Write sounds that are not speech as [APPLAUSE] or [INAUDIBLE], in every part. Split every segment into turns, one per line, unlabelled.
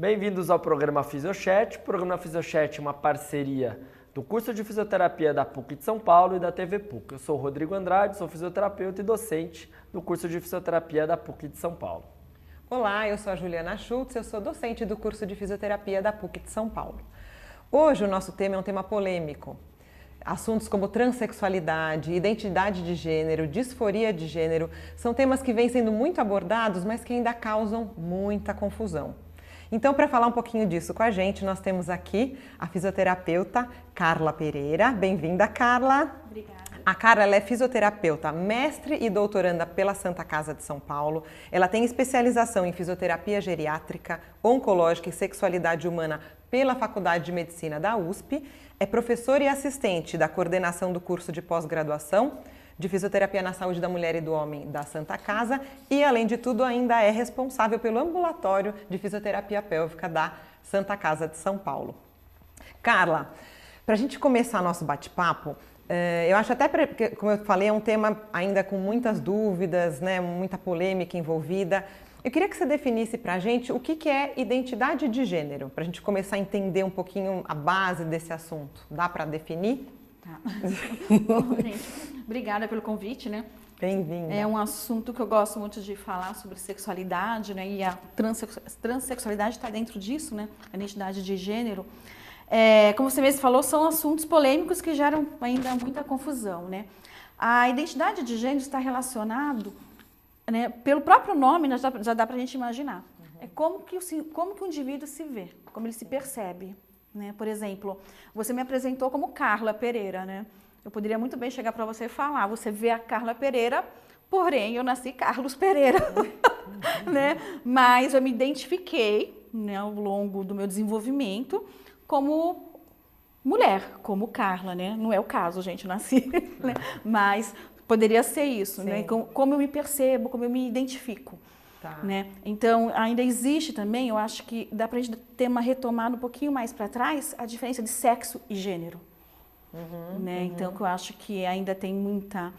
Bem-vindos ao programa Fisiochat. O programa Fisiochat é uma parceria do curso de fisioterapia da PUC de São Paulo e da TV PUC. Eu sou Rodrigo Andrade, sou fisioterapeuta e docente do curso de fisioterapia da PUC de São Paulo.
Olá, eu sou a Juliana Schultz, eu sou docente do curso de fisioterapia da PUC de São Paulo. Hoje o nosso tema é um tema polêmico. Assuntos como transexualidade, identidade de gênero, disforia de gênero são temas que vêm sendo muito abordados, mas que ainda causam muita confusão. Então, para falar um pouquinho disso com a gente, nós temos aqui a fisioterapeuta Carla Pereira. Bem-vinda, Carla.
Obrigada.
A Carla é fisioterapeuta, mestre e doutoranda pela Santa Casa de São Paulo. Ela tem especialização em fisioterapia geriátrica, oncológica e sexualidade humana pela Faculdade de Medicina da USP. É professora e assistente da coordenação do curso de pós-graduação de Fisioterapia na Saúde da Mulher e do Homem da Santa Casa e, além de tudo, ainda é responsável pelo ambulatório de fisioterapia pélvica da Santa Casa de São Paulo. Carla, para a gente começar nosso bate-papo, eh, eu acho até, como eu falei, é um tema ainda com muitas dúvidas, né, muita polêmica envolvida. Eu queria que você definisse para a gente o que é identidade de gênero, para a gente começar a entender um pouquinho a base desse assunto. Dá para definir?
Tá. [LAUGHS] Bom, gente, obrigada pelo convite, né?
Bem-vinda.
É um assunto que eu gosto muito de falar sobre sexualidade, né? E a transexualidade está dentro disso, né? A identidade de gênero. É, como você mesmo falou, são assuntos polêmicos que geram ainda muita confusão, né? A identidade de gênero está relacionado, né? Pelo próprio nome, né, já, já dá para a gente imaginar. Uhum. É como que, o, como que o indivíduo se vê, como ele se percebe. Né? Por exemplo, você me apresentou como Carla Pereira, né? Eu poderia muito bem chegar para você e falar, você vê a Carla Pereira, porém eu nasci Carlos Pereira, [LAUGHS] né? Mas eu me identifiquei, né, ao longo do meu desenvolvimento como mulher, como Carla, né? Não é o caso, gente, eu nasci, [LAUGHS] né? Mas poderia ser isso, né? Sim. né? Como, como eu me percebo, como eu me identifico. Tá. Né? Então, ainda existe também, eu acho que dá para a gente ter uma retomada um pouquinho mais para trás, a diferença de sexo e gênero. Uhum, né? Uhum. Então, eu acho que ainda tem muita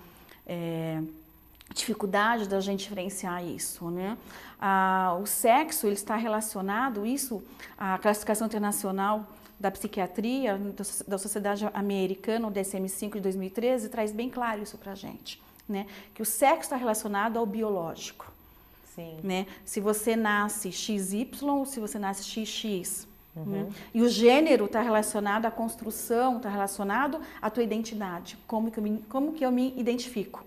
é, dificuldade da gente diferenciar isso. Né? Ah, o sexo ele está relacionado, isso, a classificação internacional da psiquiatria da Sociedade Americana, o DSM-5 de 2013, traz bem claro isso para a gente. Né? Que o sexo está relacionado ao biológico. Sim. Né? Se você nasce XY ou se você nasce XX. Uhum. Né? E o gênero está relacionado à construção, está relacionado à tua identidade. Como que eu me, como que eu me identifico?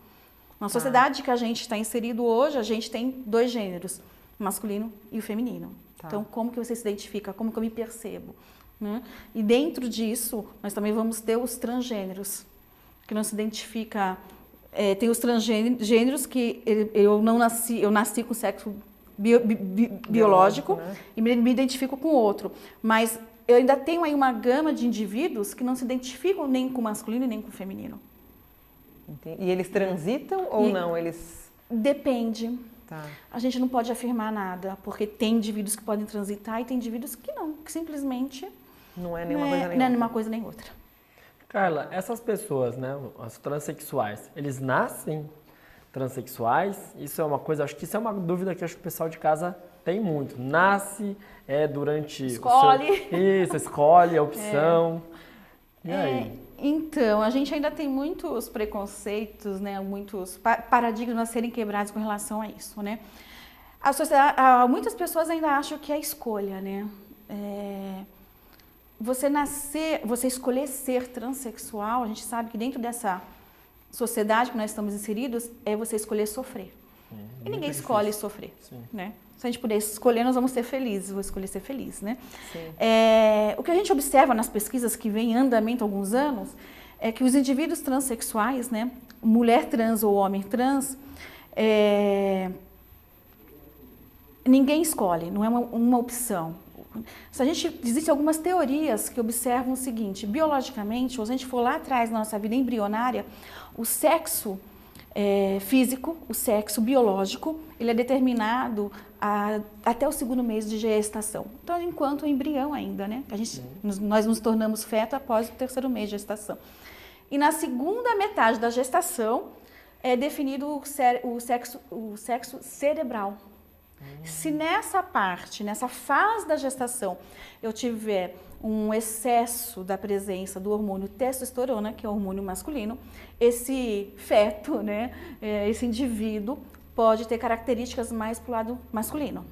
Na tá. sociedade que a gente está inserido hoje, a gente tem dois gêneros, o masculino e o feminino. Tá. Então, como que você se identifica? Como que eu me percebo? Né? E dentro disso, nós também vamos ter os transgêneros, que não se identifica é, tem os transgêneros que eu não nasci, eu nasci com sexo bio, bi, bi, biológico, né? e me, me identifico com outro. Mas eu ainda tenho aí uma gama de indivíduos que não se identificam nem com masculino nem com feminino.
Entendi. E eles transitam ou e não? Eles
depende. Tá. A gente não pode afirmar nada, porque tem indivíduos que podem transitar e tem indivíduos que não, que simplesmente
não é nenhuma
não
é, coisa nem
não
outra.
é nenhuma coisa nem outra.
Carla, essas pessoas, né, os transexuais, eles nascem transexuais? Isso é uma coisa, acho que isso é uma dúvida que acho que o pessoal de casa tem muito. Nasce, é durante.
Escolhe.
Seu, isso, escolhe a opção. É. E aí? É,
então, a gente ainda tem muitos preconceitos, né, muitos paradigmas a serem quebrados com relação a isso, né? A sociedade, muitas pessoas ainda acham que é escolha, né? É, você nascer, você escolher ser transexual, a gente sabe que dentro dessa sociedade que nós estamos inseridos, é você escolher sofrer. e ninguém escolhe sofrer, Sim. né? Se a gente puder escolher, nós vamos ser felizes. Vou escolher ser feliz, né? É, o que a gente observa nas pesquisas que vem em andamento há alguns anos é que os indivíduos transexuais, né, mulher trans ou homem trans, é, ninguém escolhe, não é uma, uma opção. Se a gente existem algumas teorias que observam o seguinte: biologicamente, se a gente for lá atrás na nossa vida embrionária, o sexo é, físico, o sexo biológico, ele é determinado a, até o segundo mês de gestação. Então, enquanto embrião ainda, né? A gente, nós nos tornamos feto após o terceiro mês de gestação. E na segunda metade da gestação é definido o, o, sexo, o sexo cerebral. Se nessa parte, nessa fase da gestação, eu tiver um excesso da presença do hormônio testosterona, que é o hormônio masculino, esse feto, né, é, esse indivíduo, pode ter características mais para o lado masculino.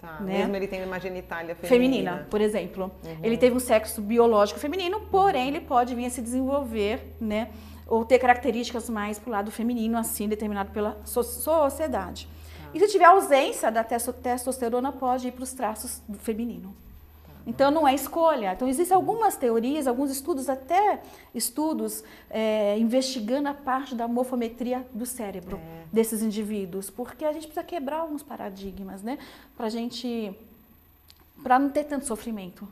Tá, né? Mesmo ele tendo uma genitália
feminina. Feminina, por exemplo. Uhum. Ele teve um sexo biológico feminino, porém ele pode vir a se desenvolver, né? Ou ter características mais para o lado feminino, assim, determinado pela sociedade. E se tiver ausência da testosterona, pode ir para os traços do feminino. Então não é escolha. Então existem algumas teorias, alguns estudos, até estudos é, investigando a parte da morfometria do cérebro é. desses indivíduos, porque a gente precisa quebrar alguns paradigmas, né? Para gente, para não ter tanto sofrimento.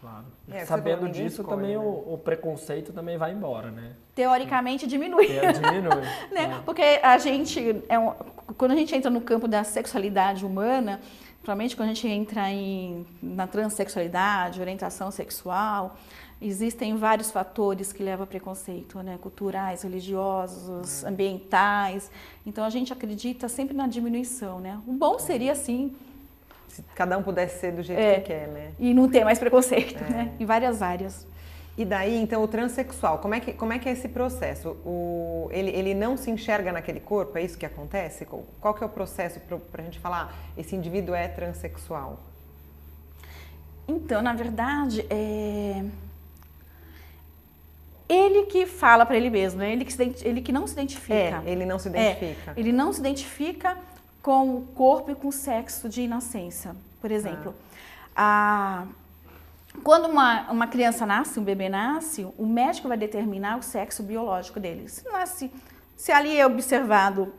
Claro. É, Sabendo disso, escolhe, também né? o, o, preconceito também vai embora, né?
Teoricamente diminui.
diminui. [LAUGHS]
né? É. Porque a gente, é um, quando a gente entra no campo da sexualidade humana, Principalmente quando a gente entra em, na transexualidade, orientação sexual, existem vários fatores que levam a preconceito, né? culturais, religiosos, uhum. ambientais. Então a gente acredita sempre na diminuição. Né? O bom seria assim.
Se cada um pudesse ser do jeito é, que quer, né?
E não ter mais preconceito, é. né? Em várias áreas.
E daí, então, o transexual, como é que, como é, que é esse processo? O, ele, ele não se enxerga naquele corpo? É isso que acontece? Qual que é o processo para a gente falar esse indivíduo é transexual?
Então, na verdade, é... ele que fala para ele mesmo, né? ele, que se, ele que não se identifica.
É, ele não se identifica.
É, ele não se identifica com o corpo e com o sexo de nascença, por exemplo. Ah. A quando uma, uma criança nasce, um bebê nasce, o médico vai determinar o sexo biológico dele. Se, nasce, se ali é observado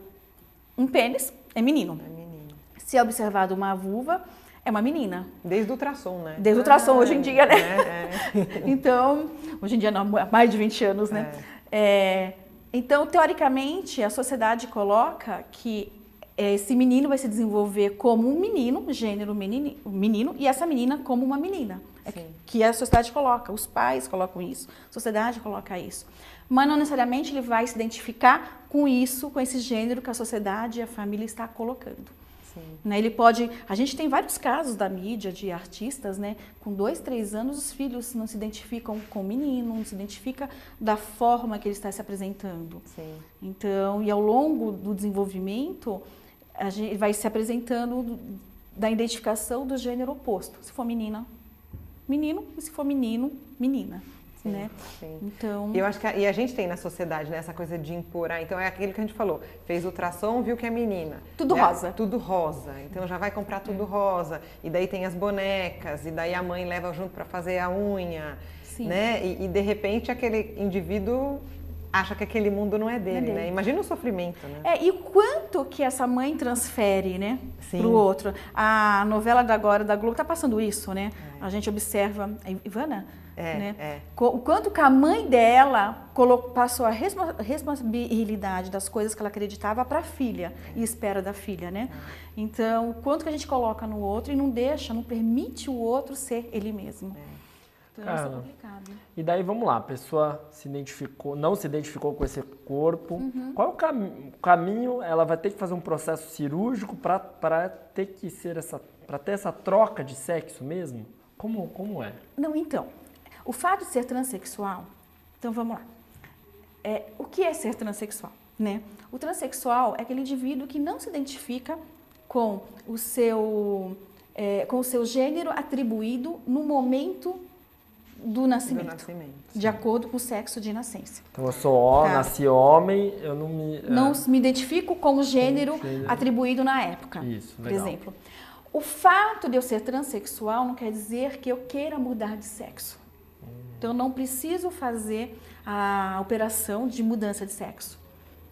um pênis, é menino. É menino. Se é observado uma vulva, é uma menina.
Desde o ultrassom, né?
Desde o ultrassom, ah, hoje em dia, né? É, é. [LAUGHS] então, hoje em dia não, há mais de 20 anos, né? É. é. então, teoricamente, a sociedade coloca que esse menino vai se desenvolver como um menino, gênero menino, menino, e essa menina como uma menina. É que a sociedade coloca, os pais colocam isso, a sociedade coloca isso. Mas não necessariamente ele vai se identificar com isso, com esse gênero que a sociedade e a família está colocando. Né? Ele pode. A gente tem vários casos da mídia de artistas, né? Com dois, três anos, os filhos não se identificam com o menino, não se identifica da forma que ele está se apresentando. Sim. Então, e ao longo do desenvolvimento, a gente vai se apresentando da identificação do gênero oposto. Se for menina, menino, e se for menino, menina. Sim, né?
Sim. Então. Eu acho que a, e a gente tem na sociedade né, essa coisa de impor. Ah, então é aquilo que a gente falou. Fez ultrassom, viu que é menina.
Tudo
né?
rosa.
Tudo rosa. Então já vai comprar tudo é. rosa. E daí tem as bonecas. E daí a mãe leva junto para fazer a unha. Sim. Né? E, e de repente aquele indivíduo acha que aquele mundo não é dele, é dele. né? Imagina o sofrimento, né?
É, e o quanto que essa mãe transfere, né, Sim. pro outro. A novela da agora da Globo tá passando isso, né? É. A gente observa, a Ivana, é, né? É. O quanto que a mãe dela colocou, passou a responsabilidade das coisas que ela acreditava para a filha e espera da filha, né? É. Então, o quanto que a gente coloca no outro e não deixa, não permite o outro ser ele mesmo. É.
Então, Cara, isso é complicado. E daí vamos lá, a pessoa se identificou, não se identificou com esse corpo. Uhum. Qual é o cam caminho? Ela vai ter que fazer um processo cirúrgico para ter que ser essa, para ter essa troca de sexo mesmo? Como, como é?
Não, então, o fato de ser transexual, então vamos lá. É, o que é ser transexual? Né? O transexual é aquele indivíduo que não se identifica com o seu, é, com o seu gênero atribuído no momento do nascimento, do nascimento de acordo com o sexo de nascença.
Então eu sou homem, tá. nasci homem, eu não me
é... não me identifico com o gênero, gênero, atribuído na época.
Isso,
legal. Por exemplo, o fato de eu ser transexual não quer dizer que eu queira mudar de sexo. Hum. Então eu não preciso fazer a operação de mudança de sexo.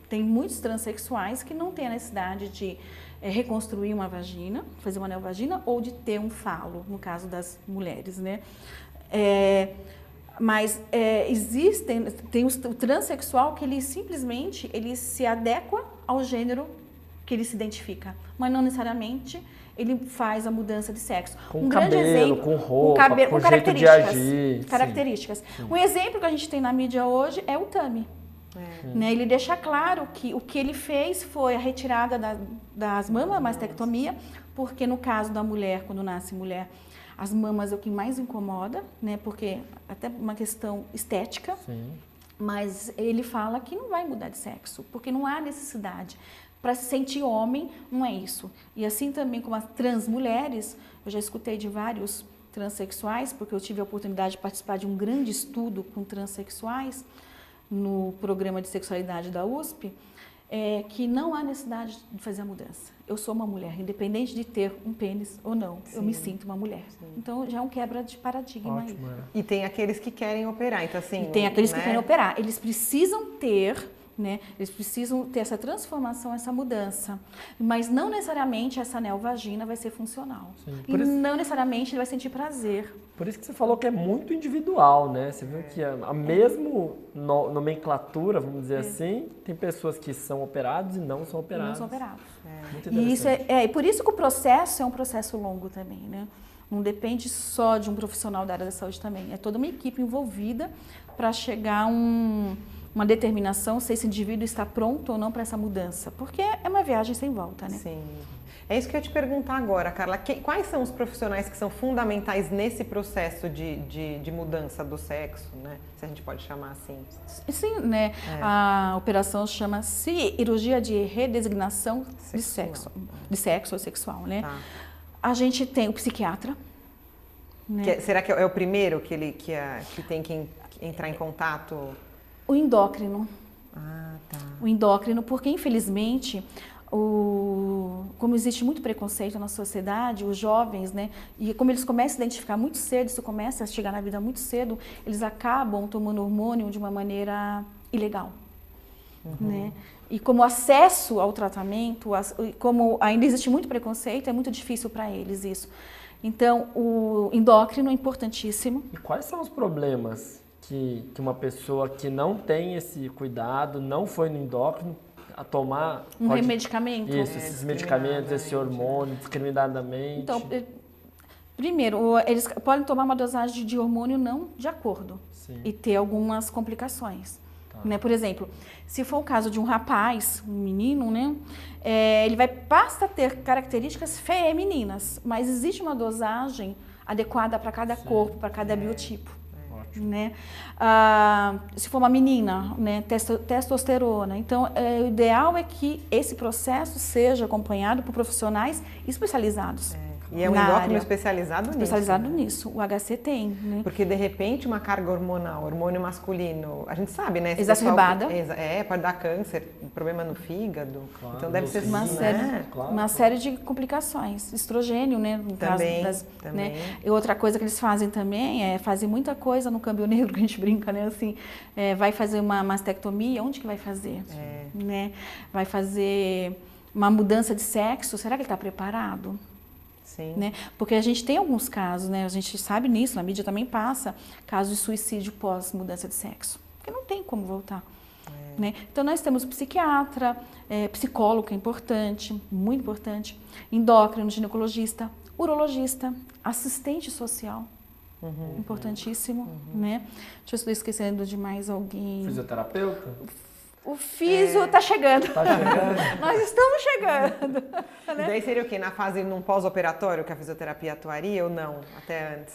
Tem muitos transexuais que não têm a necessidade de é, reconstruir uma vagina, fazer uma neovagina ou de ter um falo, no caso das mulheres, né? É, mas é, existem, tem o, o transexual que ele simplesmente ele se adequa ao gênero que ele se identifica, mas não necessariamente ele faz a mudança de sexo.
Com um cabelo, grande exemplo, com roupa, com, cabelo, com, com
características. Características. Sim, sim. Um exemplo que a gente tem na mídia hoje é o Tami. É. Né? Ele deixa claro que o que ele fez foi a retirada da, das mamas, mastectomia, porque no caso da mulher, quando nasce mulher, as mamas é o que mais incomoda, né? Porque até uma questão estética. Sim. Mas ele fala que não vai mudar de sexo, porque não há necessidade. Para se sentir homem, não é isso. E assim também como as trans mulheres, eu já escutei de vários transexuais, porque eu tive a oportunidade de participar de um grande estudo com transexuais no programa de sexualidade da USP, é, que não há necessidade de fazer a mudança. Eu sou uma mulher, independente de ter um pênis ou não, Sim. eu me sinto uma mulher. Sim. Então já é um quebra de paradigma Ótimo,
aí. É. E tem aqueles que querem operar, então assim.
E tem aqueles né? que querem operar. Eles precisam ter né? Eles precisam ter essa transformação, essa mudança. Mas não necessariamente essa neovagina vai ser funcional. Sim, e isso... não necessariamente ele vai sentir prazer.
Por isso que você falou que é muito individual, né? Você viu que a, a mesmo no, nomenclatura, vamos dizer é. assim, tem pessoas que são operados e não são operados.
Não são operados. É. E isso é, é, por isso que o processo é um processo longo também, né? Não depende só de um profissional da área da saúde também. É toda uma equipe envolvida para chegar a um uma determinação se esse indivíduo está pronto ou não para essa mudança, porque é uma viagem sem volta, né?
Sim. É isso que eu ia te perguntar agora, Carla. Que, quais são os profissionais que são fundamentais nesse processo de, de, de, mudança do sexo, né? Se a gente pode chamar assim.
Sim, né? É. A operação chama cirurgia de redesignação sexual. de sexo, de sexo ou sexual, né? Tá. A gente tem o psiquiatra.
Né? Que, é, será que é o primeiro que ele que, é, que tem que entrar em contato?
O endócrino.
Ah, tá.
O endócrino, porque infelizmente o, como existe muito preconceito na sociedade, os jovens, né, e como eles começam a identificar muito cedo, isso começa a chegar na vida muito cedo, eles acabam tomando hormônio de uma maneira ilegal, uhum. né? E como acesso ao tratamento, como ainda existe muito preconceito, é muito difícil para eles isso. Então, o endócrino é importantíssimo.
E quais são os problemas que, que uma pessoa que não tem esse cuidado, não foi no endócrino, a tomar...
Um pode, medicamento?
Isso, é, esses medicamentos, esse hormônio, discriminadamente.
Então, eh, primeiro, eles podem tomar uma dosagem de hormônio não de acordo Sim. e ter algumas complicações. Tá. Né? Por exemplo, se for o caso de um rapaz, um menino, né? É, ele vai basta ter características femininas, mas existe uma dosagem adequada para cada Sim. corpo, para cada é. biotipo né? Ah, se for uma menina, né? testosterona. Então, é, o ideal é que esse processo seja acompanhado por profissionais especializados. É.
E é um endócrino área. especializado
nisso. Especializado né? nisso. O HC tem, né?
Porque de repente uma carga hormonal, hormônio masculino, a gente sabe, né?
Exacerbada.
É, pode dar câncer, problema no fígado. Claro, então deve ser
uma
né?
série, claro. uma série de complicações. Estrogênio, né? No
também,
caso das,
né? também.
Né? E outra coisa que eles fazem também é fazer muita coisa no câmbio [LAUGHS] negro, que a gente brinca, né? Assim, é, vai fazer uma mastectomia, onde que vai fazer? É. Né? Vai fazer uma mudança de sexo, será que ele está preparado?
Sim.
Né? Porque a gente tem alguns casos, né? A gente sabe nisso, na mídia também passa, casos de suicídio pós mudança de sexo. Porque não tem como voltar. É. Né? Então nós temos psiquiatra, é, psicólogo, que é importante, muito importante, endócrino, ginecologista, urologista, assistente social. Uhum, importantíssimo, uhum. né? Deixa eu estar esquecendo de mais alguém.
Fisioterapeuta?
O FISO está é... chegando.
Tá chegando. [LAUGHS]
Nós estamos chegando. [LAUGHS]
Né? E daí seria o quê? Na fase num pós-operatório que a fisioterapia atuaria ou não? Até antes?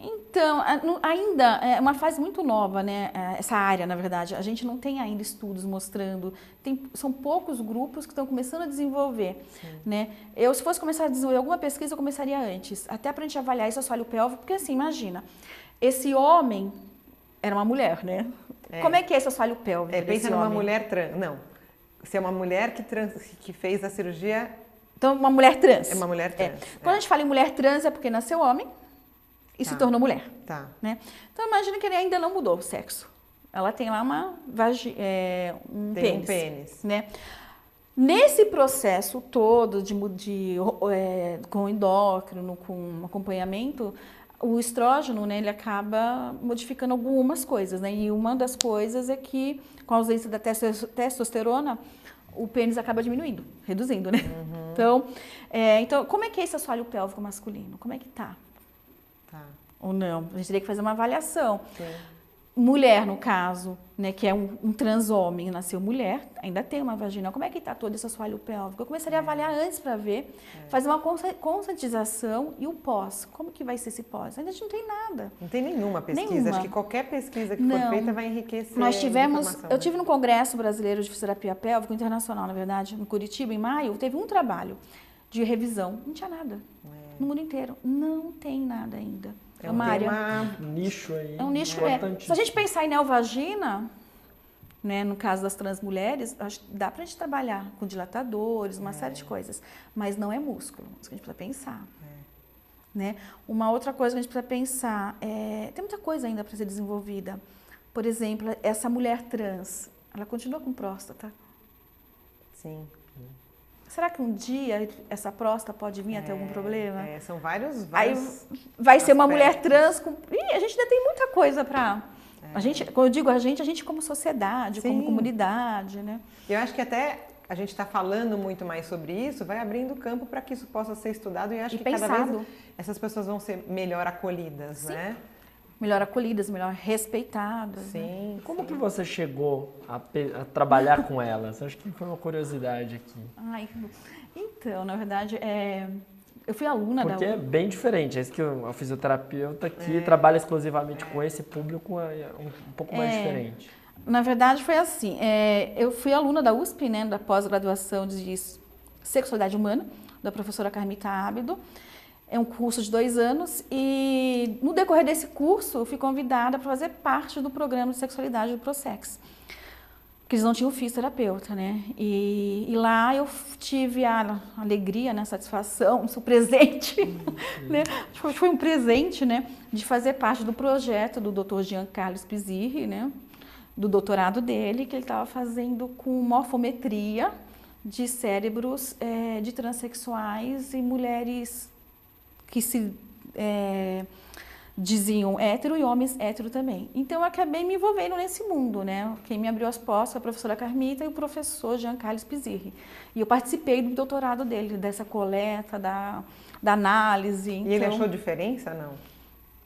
Então, ainda é uma fase muito nova, né? É, essa área, na verdade. A gente não tem ainda estudos mostrando. Tem, são poucos grupos que estão começando a desenvolver. Né? Eu, se fosse começar a desenvolver alguma pesquisa, eu começaria antes. Até para a gente avaliar esse assoalho pélvico, porque assim, imagina. Esse homem era uma mulher, né? É. Como é que é esse assoalho pélvico?
É, pensa numa homem? mulher trans. Não. Se é uma mulher que, trans, que fez a cirurgia.
Então, uma mulher trans.
É uma mulher trans. É.
Quando a gente fala em mulher trans, é porque nasceu homem e tá. se tornou mulher.
Tá.
Né? Então, imagina que ele ainda não mudou o sexo. Ela tem lá uma vagi é, um
tem
pênis.
Um pênis.
Né? Nesse processo todo de, de é, com endócrino, com acompanhamento, o estrógeno, né, ele acaba modificando algumas coisas, né? E uma das coisas é que, com a ausência da testosterona, o pênis acaba diminuindo, reduzindo, né? Uhum. Então, é, então, como é que é esse assoalho pélvico masculino? Como é que tá?
Tá.
Ou não? A gente teria que fazer uma avaliação.
Sim.
Mulher, no caso, né, que é um, um trans homem, nasceu mulher, ainda tem uma vagina. Como é que está todo esse assoalho pélvico? Eu começaria a avaliar antes para ver, é. fazer uma conscientização e o pós. Como que vai ser esse pós? Ainda a gente não tem nada.
Não tem nenhuma pesquisa. Nenhuma. Acho que qualquer pesquisa que não. for feita vai enriquecer.
Nós tivemos, eu né? tive no Congresso Brasileiro de Fisioterapia Pélvica Internacional, na verdade, no Curitiba, em maio, teve um trabalho de revisão. Não tinha nada. É. No mundo inteiro. Não tem nada ainda.
É uma área. nicho aí.
É um nicho. É. Se a gente pensar em neovagina, né, no caso das trans mulheres, dá para a gente trabalhar com dilatadores, uma é. série de coisas, mas não é músculo. Isso que a gente precisa pensar. É. Né? Uma outra coisa que a gente precisa pensar é tem muita coisa ainda para ser desenvolvida. Por exemplo, essa mulher trans, ela continua com próstata.
Sim.
Será que um dia essa próstata pode vir é, a ter algum é, problema?
É, são vários, vários
Aí vai aspectos. ser uma mulher trans com... Ih, a gente ainda tem muita coisa para... É. A gente, quando eu digo a gente, a gente como sociedade, Sim. como comunidade, né?
Eu acho que até a gente está falando muito mais sobre isso, vai abrindo campo para que isso possa ser estudado e acho e que pensado. cada vez essas pessoas vão ser melhor acolhidas,
Sim.
né?
Melhor acolhidas, melhor respeitadas.
Né? Sim.
Né? Como sim. que você chegou a, a trabalhar com elas? Acho que foi uma curiosidade aqui.
Ai, então, na verdade, é, eu fui aluna
Porque
da
Porque é bem diferente. É isso que o fisioterapeuta aqui é. trabalha exclusivamente com esse público é um, um pouco mais é. diferente.
Na verdade, foi assim. É, eu fui aluna da USP, né, da pós-graduação de sexualidade humana, da professora Carmita Ábido. É um curso de dois anos e no decorrer desse curso eu fui convidada para fazer parte do programa de sexualidade do Prosex. Porque eles não tinham fisioterapeuta, né? E, e, lá eu tive a alegria, né, a satisfação, [LAUGHS] o presente, né? Foi um presente, né, de fazer parte do projeto do Dr. Jean Carlos Pizirri, né? Do doutorado dele, que ele estava fazendo com morfometria de cérebros é, de transexuais e mulheres que se é, diziam hétero e homens hétero também. Então eu acabei me envolvendo nesse mundo, né? Quem me abriu as portas foi a professora Carmita e o professor Jean Carlos Pizirri. E eu participei do doutorado dele, dessa coleta, da, da análise.
E ele então achou diferença, não?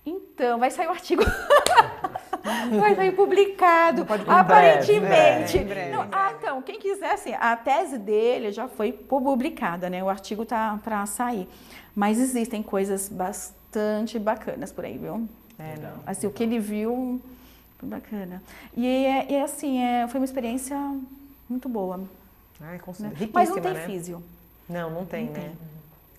Então, vai sair o artigo. [LAUGHS] [LAUGHS] vai sair publicado. aparentemente. Breve, breve, não, ah, então, quem quiser, assim, a tese dele já foi publicada, né? O artigo tá para sair. Mas existem coisas bastante bacanas por aí, viu? É, não. Assim, o que ele viu, foi bacana. E, é, e assim, é, foi uma experiência muito boa.
Ah, é né?
Mas não tem
né?
físio.
Não, não tem,
não
né?
Tem.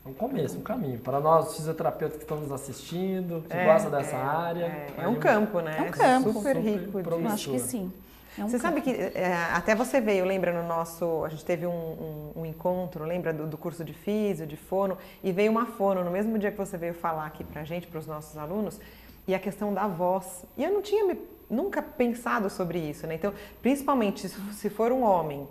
É um começo, um caminho. Para nós, fisioterapeutas que estão nos assistindo, que é, gostam dessa
é,
área.
É, é um campo, né?
É um campo.
Super, super rico.
Eu acho que sim.
É um você campo. sabe que é, até você veio, lembra no nosso. A gente teve um, um, um encontro, lembra do, do, curso de físio, de fono, e veio uma fono no mesmo dia que você veio falar aqui pra gente, para os nossos alunos, e a questão da voz. E eu não tinha me, nunca pensado sobre isso, né? Então, principalmente se for um homem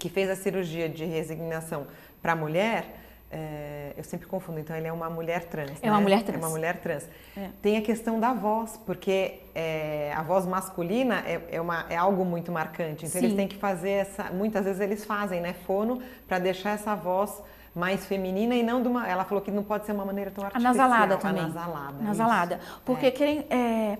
que fez a cirurgia de resignação para mulher é, eu sempre confundo, então ele é uma mulher trans.
É né? uma mulher trans.
É uma mulher trans. É. Tem a questão da voz, porque é, a voz masculina é, é, uma, é algo muito marcante. Então Sim. eles têm que fazer essa. Muitas vezes eles fazem, né? Fono para deixar essa voz mais feminina e não de uma. Ela falou que não pode ser uma maneira tão artificial.
Anasalada também.
Anasalada.
Anasalada. Porque é. querem. É,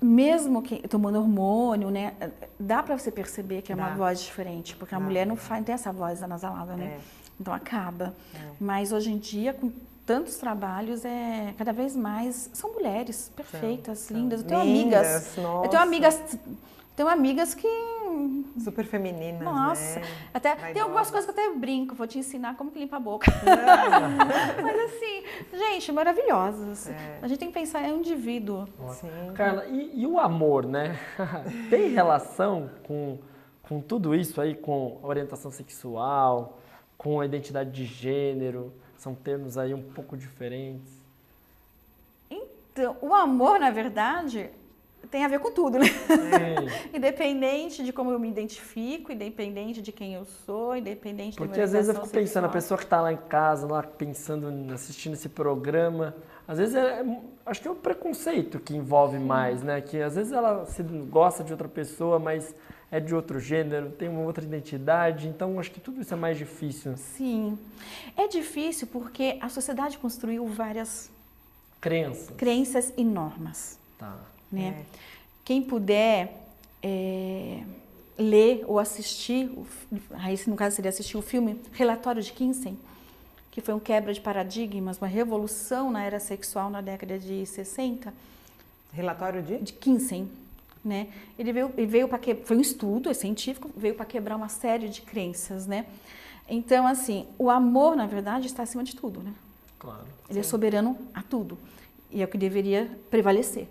mesmo que tomando hormônio, né, dá para você perceber que é uma voz diferente, porque a mulher não, faz, tem essa voz anasalada, né? É. Então acaba. É. Mas hoje em dia, com tantos trabalhos, é cada vez mais são mulheres perfeitas, são, lindas. Eu tenho
lindas,
amigas.
Nossa.
Eu tenho amigas tenho amigas que.
Super femininas.
Nossa.
Né?
Até, tem algumas coisas que eu até brinco, vou te ensinar como que limpa a boca. [LAUGHS] Mas assim, gente, maravilhosas. É. A gente tem que pensar em um indivíduo.
Sim. Carla, e, e, o amor, né? [LAUGHS] tem relação com, com tudo isso aí, com orientação sexual, com a identidade de gênero? São termos aí um pouco diferentes.
Então, o amor, na verdade, tem a ver com tudo, né? [LAUGHS] independente de como eu me identifico, independente de quem eu sou, independente
Porque às vezes eu fico pensando, a pessoa que está lá em casa, lá pensando, assistindo esse programa, às vezes é, acho que é o preconceito que envolve mais, né? Que às vezes ela se gosta de outra pessoa, mas é de outro gênero, tem uma outra identidade, então acho que tudo isso é mais difícil.
Sim. É difícil porque a sociedade construiu várias
crenças,
crenças e normas.
Tá.
Né? É. quem puder é, ler ou assistir, aí no caso seria assistir o filme Relatório de Kinsey, que foi um quebra de paradigmas, uma revolução na era sexual na década de 60.
Relatório de?
De Kinsey. Né? Ele veio, ele veio para que foi um estudo, é científico, veio para quebrar uma série de crenças, né? Então, assim, o amor, na verdade, está acima de tudo, né?
Claro.
Ele é sim. é soberano a tudo e é o que deveria prevalecer.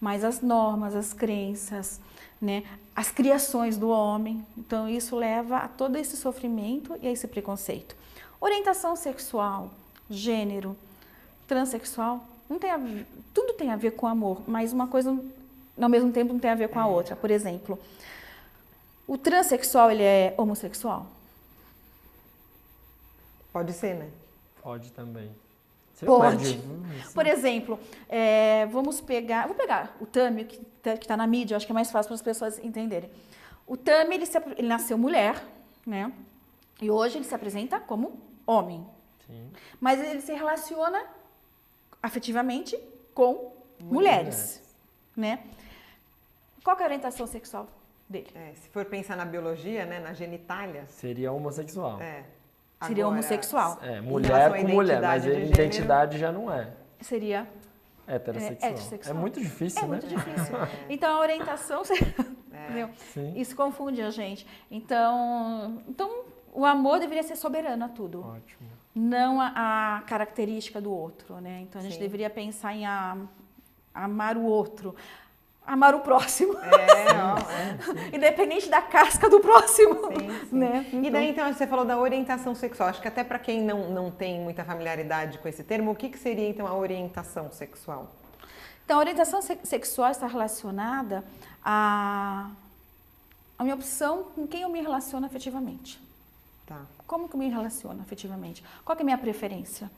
Mas as normas, as crenças, né, as criações do homem, então isso leva a todo esse sofrimento e a esse preconceito. Orientação sexual, gênero, transexual, não tem ver, tudo tem a ver com amor, mas uma coisa ao mesmo tempo não tem a ver com a outra. Por exemplo, o transexual ele é homossexual?
Pode ser, né?
Pode também.
Você pode. Hum, Por exemplo, é, vamos pegar, vou pegar o Tami, que está tá na mídia, acho que é mais fácil para as pessoas entenderem. O Tami, ele, se, ele nasceu mulher, né? E hoje ele se apresenta como homem. Sim. Mas ele se relaciona afetivamente com mulheres, né? Qual é a orientação sexual dele?
É, se for pensar na biologia, né, na genitália...
Seria homossexual.
É. Seria Agora, homossexual.
É, mulher com mulher, mas a identidade já não é.
Seria
heterossexual. É, heterossexual. é muito difícil,
é
né?
muito difícil. [LAUGHS] Então a orientação, é. isso confunde a gente. Então, então o amor deveria ser soberano a tudo.
Ótimo.
Não a, a característica do outro, né? Então a gente Sim. deveria pensar em a, amar o outro, amar o próximo.
É, [LAUGHS] ó, é
Independente da casca do próximo. Sim, sim. Né?
Então. E daí, então, você falou da orientação sexual. Acho que até para quem não, não tem muita familiaridade com esse termo, o que, que seria, então, a orientação sexual?
Então, a orientação se sexual está relacionada a, a minha opção com quem eu me relaciono afetivamente.
Tá.
Como que eu me relaciono afetivamente? Qual é a minha preferência?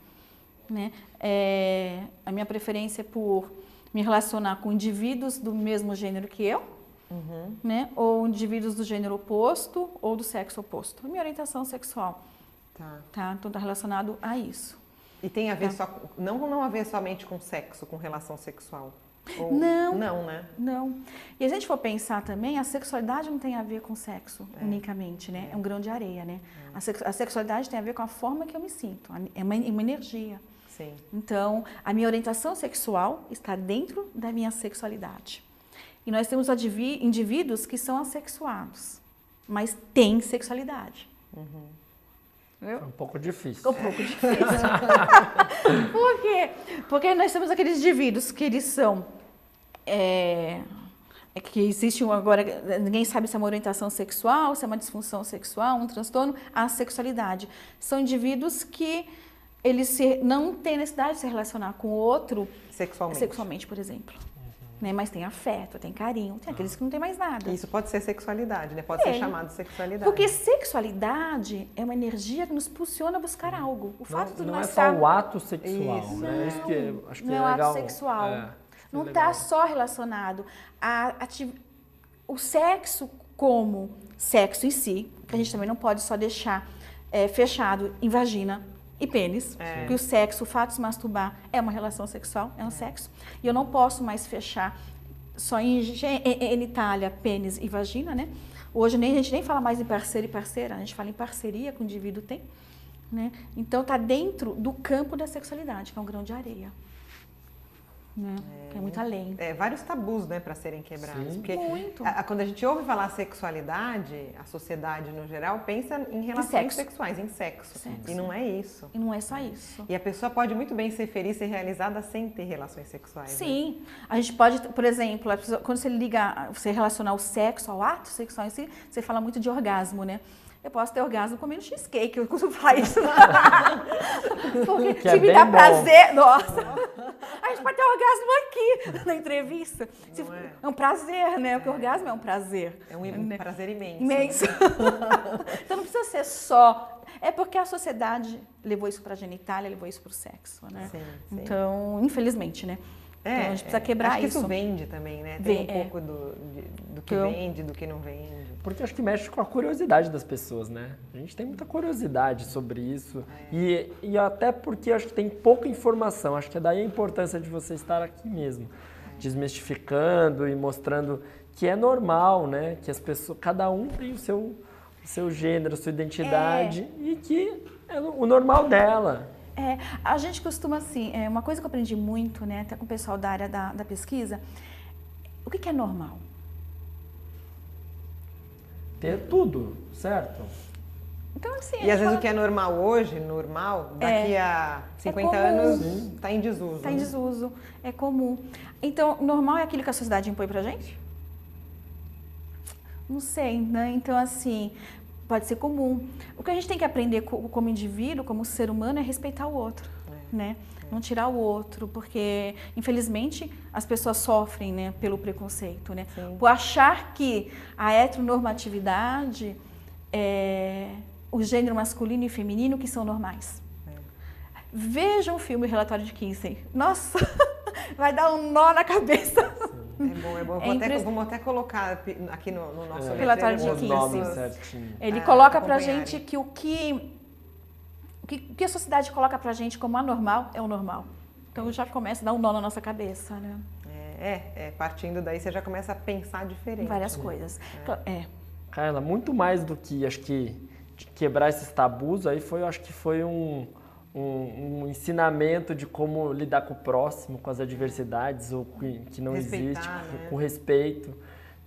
Né? É, a minha preferência é por me relacionar com indivíduos do mesmo gênero que eu, uhum. né? Ou indivíduos do gênero oposto ou do sexo oposto. Minha orientação sexual.
Tá.
Tá? Então tá relacionado a isso.
E tem a ver tá. só não não a ver somente com sexo, com relação sexual.
Ou... Não.
Não, né?
Não. E a gente for pensar também, a sexualidade não tem a ver com sexo é. unicamente, né? É um grão de areia, né? É. A, sex a, sexualidade tem a ver com a forma que eu me sinto, é uma, é uma energia.
Sim.
Então, a minha orientação sexual está dentro da minha sexualidade. E nós temos indivíduos que são assexuados, mas têm sexualidade.
Uhum.
É um pouco difícil.
Um pouco difícil. [LAUGHS] Por quê? Porque nós temos aqueles indivíduos que eles são. É, é que existe um, agora, ninguém sabe se é uma orientação sexual, se é uma disfunção sexual, um transtorno, a sexualidade. São indivíduos que ele se, não tem necessidade de se relacionar com o outro
sexualmente,
sexualmente por exemplo. Né? Mas tem afeto, tem carinho, tem aqueles que não tem mais nada.
Isso pode ser sexualidade, né? Pode é. ser chamado de sexualidade.
Porque sexualidade é uma energia que nos impulsiona a buscar algo.
O fato não, de não é só o ato sexual, Isso. né? Não, Isso que acho que
não
é, é
legal. ato sexual. É, não está só relacionado a, a o sexo como sexo em si, que a gente também não pode só deixar é, fechado em vagina, e pênis, é. que o sexo, o fato de se masturbar é uma relação sexual, é um sexo. E eu não posso mais fechar só em genitália, pênis e vagina, né? Hoje nem, a gente nem fala mais em parceiro e parceira, a gente fala em parceria que o indivíduo tem. Né? Então está dentro do campo da sexualidade, que é um grão de areia né? É, é muito além.
É, vários tabus, né, para serem quebrados.
Sim. Porque muito.
A, quando a gente ouve falar sexualidade, a sociedade no geral pensa em relações sexuais, em sexo. sexo. E não é isso.
E não é só isso.
E a pessoa pode muito bem ser feliz, ser realizada sem ter relações sexuais.
Né? Sim. Né? A gente pode, por exemplo, pessoa, quando você liga, você relacionar o sexo ao ato sexual em si, você fala muito de orgasmo, né? Eu posso ter orgasmo comendo cheesecake, eu costumo falar isso. [LAUGHS] [LAUGHS] Porque que se é me dá prazer, nossa. A gente pode ter orgasmo aqui [LAUGHS] na entrevista. É. é. um prazer, né? Porque é. orgasmo é um prazer.
É um né? prazer imenso.
Imenso. [LAUGHS] então não precisa ser só. É porque a sociedade levou isso para a genitália, levou isso para o sexo, né?
Sim,
sim. Então, infelizmente, né?
É, então a gente precisa quebrar acho que isso. isso vende também, né? Tem um pouco do, de, do que então, vende, do que não vende.
Porque acho que mexe com a curiosidade das pessoas, né? A gente tem muita curiosidade sobre isso. É. E, e até porque acho que tem pouca informação. Acho que é daí a importância de você estar aqui mesmo. desmistificando e mostrando que é normal, né? Que as pessoas, cada um tem o seu, o seu gênero, sua identidade
É.
e que é o normal dela.
É, a gente costuma assim, é, uma coisa que eu aprendi muito, né, até com o pessoal da área da, da pesquisa, o que, que é normal?
Ter tudo, certo?
Então, assim,
E às vezes
fala-
o que é normal hoje, normal, daqui a 50
comum.
anos está em desuso.
Está em
né?
desuso, é comum. Então, normal é aquilo que a sociedade impõe pra gente? Não sei, né? Então, assim, pode ser comum. O que a gente tem que aprender co- como indivíduo, como ser humano, é respeitar o outro, né? Não tirar o outro, porque, infelizmente, as pessoas sofrem, né, pelo preconceito, né?
Sim.
Por achar que a heteronormatividade é o gênero masculino e feminino que são normais. Vejam o filme Relatório de Kinsey. Nossa, [LAUGHS] vai dar um nó na cabeça.
É bom, é bom.
É
Vou até, vamos até colocar aqui no, no nosso
É.
Relatório de
Com
letreiro
os
Kinsey.
nomes
pessoas-
certinho.
Ele
Ah,
coloca pra gente que o que, o que a sociedade coloca pra gente como anormal é o normal. Então já começa a dar um nó na nossa cabeça, né?
É, é, é, partindo daí você já começa a pensar diferente.
Em várias coisas. É.
Carla, muito mais do que acho que quebrar esses tabus, aí foi, eu acho que foi um, um, um ensinamento de como lidar com o próximo, com as adversidades ou que, que não
Respeitar,
existe,
né?
com respeito.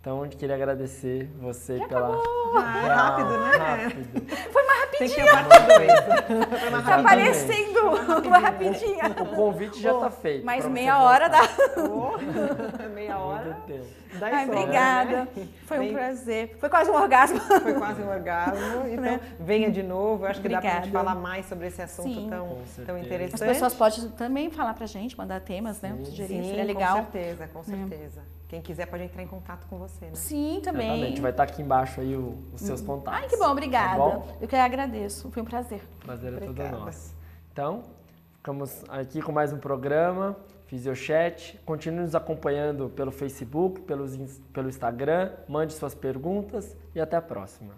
Então, eu queria agradecer você pela.
Ah, é rápido, né?
Rápido.
Tem que ter parte 2. Foi mais [LAUGHS]
Tá
rápido.
parecendo uma rapidinha.
O convite já está feito.
Mais meia hora dá.
Oh, [LAUGHS] meia hora.
Ai,
sobra,
obrigada.
né?
Foi um
Bem-
prazer. Foi quase um orgasmo. [LAUGHS]
Foi quase um orgasmo. Então, venha de novo. Eu acho que dá pra gente
Obrigada.
falar mais sobre esse assunto
Sim.
tão, tão interessante.
As pessoas podem também falar pra gente, mandar temas, né? Sugerir,
Sim,
seria legal.
Com certeza, com certeza. Quem quiser pode entrar em contato com você, né?
Sim, também.
Exatamente. Vai estar aqui embaixo aí o- os seus contatos.
Ai, que bom, obrigada.
Tá bom?
Eu que agradeço. Foi um prazer.
Prazer é todo nosso. Então, ficamos aqui com mais um programa, Fisiochat. Continue nos acompanhando pelo Facebook, pelos pelo Instagram. Mande suas perguntas e até a próxima.